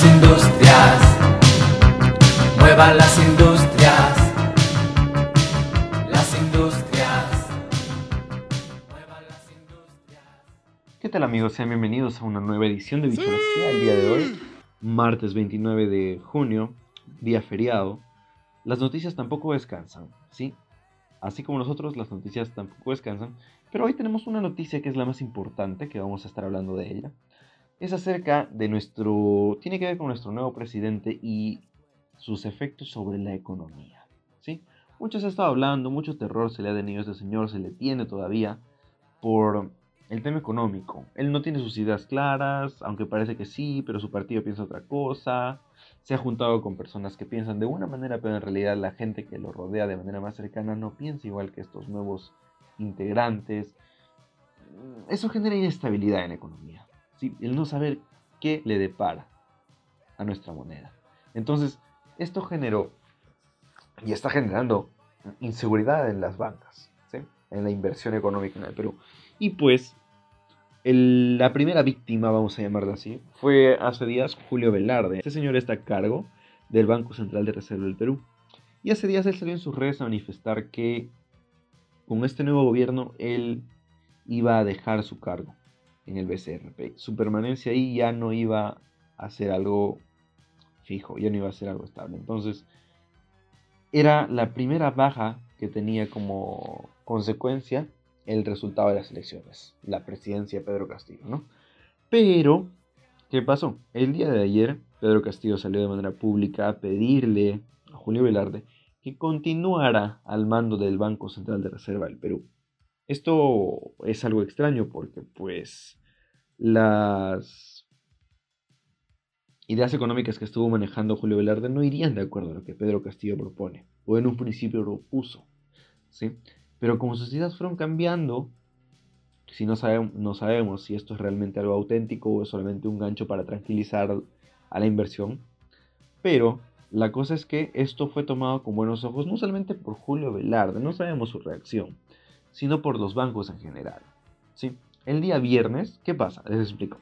las industrias, muevan las industrias, las industrias, muevan las industrias. ¿Qué tal amigos? Sean bienvenidos a una nueva edición de Bichología el día de hoy, martes 29 de junio, día feriado. Las noticias tampoco descansan, ¿sí? Así como nosotros, las noticias tampoco descansan, pero hoy tenemos una noticia que es la más importante, que vamos a estar hablando de ella. Es acerca de nuestro, tiene que ver con nuestro nuevo presidente y sus efectos sobre la economía, ¿sí? Mucho se ha estado hablando, mucho terror se le ha tenido a este señor, se le tiene todavía por el tema económico. Él no tiene sus ideas claras, aunque parece que sí, pero su partido piensa otra cosa. Se ha juntado con personas que piensan de una manera, pero en realidad la gente que lo rodea de manera más cercana no piensa igual que estos nuevos integrantes. Eso genera inestabilidad en la economía. El no saber qué le depara a nuestra moneda. Entonces, esto generó y está generando inseguridad en las bancas, en la inversión económica en el Perú. Y pues, la primera víctima, vamos a llamarla así, fue hace días Julio Velarde. Este señor está a cargo del Banco Central de Reserva del Perú. Y hace días él salió en sus redes a manifestar que con este nuevo gobierno él iba a dejar su cargo en el BCRP. Su permanencia ahí ya no iba a ser algo fijo, ya no iba a ser algo estable. Entonces, era la primera baja que tenía como consecuencia el resultado de las elecciones, la presidencia de Pedro Castillo, ¿no? Pero, ¿qué pasó? El día de ayer, Pedro Castillo salió de manera pública a pedirle a Julio Velarde que continuara al mando del Banco Central de Reserva del Perú. Esto es algo extraño porque, pues, las ideas económicas que estuvo manejando Julio Velarde no irían de acuerdo a lo que Pedro Castillo propone, o en un principio propuso, ¿sí? Pero como sus ideas fueron cambiando, si no, sabemos, si esto es realmente algo auténtico o es solamente un gancho para tranquilizar a la inversión, pero la cosa es que esto fue tomado con buenos ojos no solamente por Julio Velarde, no sabemos su reacción, sino por los bancos en general, ¿sí? El día viernes, ¿qué pasa? Les explico.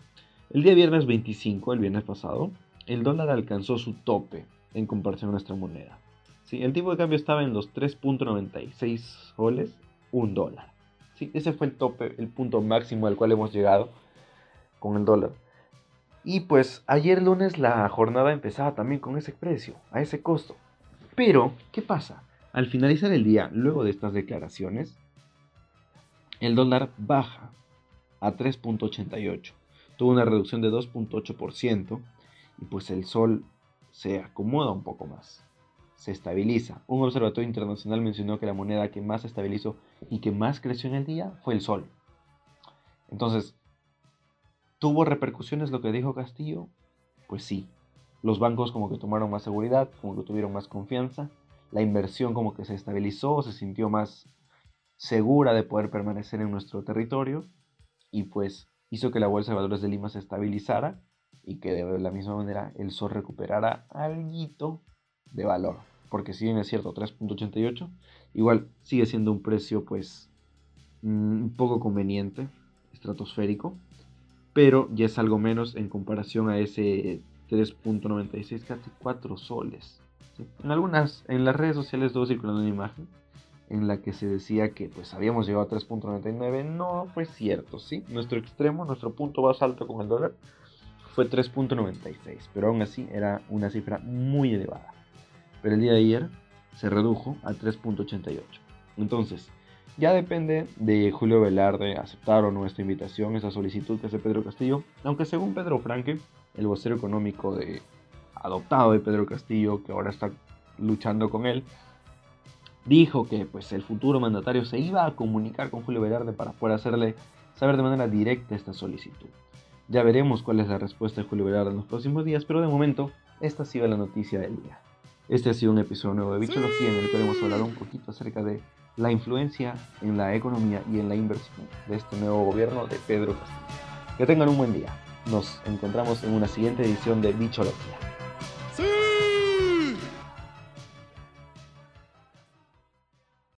El día viernes 25, el viernes pasado, el dólar alcanzó su tope en comparación a nuestra moneda. ¿sí? El tipo de cambio estaba en los 3.96 soles, un dólar. ¿sí? Ese fue el tope, el punto máximo al cual hemos llegado con el dólar. Y pues ayer lunes la jornada empezaba también con ese precio, a ese costo. Pero, ¿qué pasa? Al finalizar el día, luego de estas declaraciones, el dólar baja a 3.88 tuvo una reducción de 2.8% y pues el sol se acomoda un poco más, se estabiliza. Un observatorio internacional mencionó que la moneda que más estabilizó y que más creció en el día fue el sol. Entonces, ¿tuvo repercusiones lo que dijo Castillo? Pues sí. Los bancos como que tomaron más seguridad, como que tuvieron más confianza. La inversión como que se estabilizó, se sintió más segura de poder permanecer en nuestro territorio. Y pues hizo que la Bolsa de Valores de Lima se estabilizara y que de la misma manera el SOL recuperara algo de valor. Porque si bien es cierto, 3.88, igual sigue siendo un precio pues mm, un poco conveniente, estratosférico, pero ya es algo menos en comparación a ese 3.96, casi 4 soles. En algunas, en las redes sociales estuvo circulando una imagen en la que se decía que pues habíamos llegado a 3.99, no fue cierto, ¿sí? Nuestro extremo, nuestro punto más alto con el dólar fue 3.96, pero aún así era una cifra muy elevada. Pero el día de ayer se redujo a 3.88. Entonces, ya depende de Julio Velarde aceptar o no esta invitación, esa solicitud que hace Pedro Castillo, aunque según Pedro Franque, el vocero económico de adoptado de Pedro Castillo, que ahora está luchando con él, dijo que pues, el futuro mandatario se iba a comunicar con Julio Velarde para poder hacerle saber de manera directa esta solicitud. Ya veremos cuál es la respuesta de Julio Velarde en los próximos días, pero de momento esta ha sido la noticia del día. Este ha sido un episodio nuevo de Bichología en el que hemos hablado un poquito acerca de la influencia en la economía y en la inversión de este nuevo gobierno de Pedro Castillo. Que tengan un buen día. Nos encontramos en una siguiente edición de Bichología.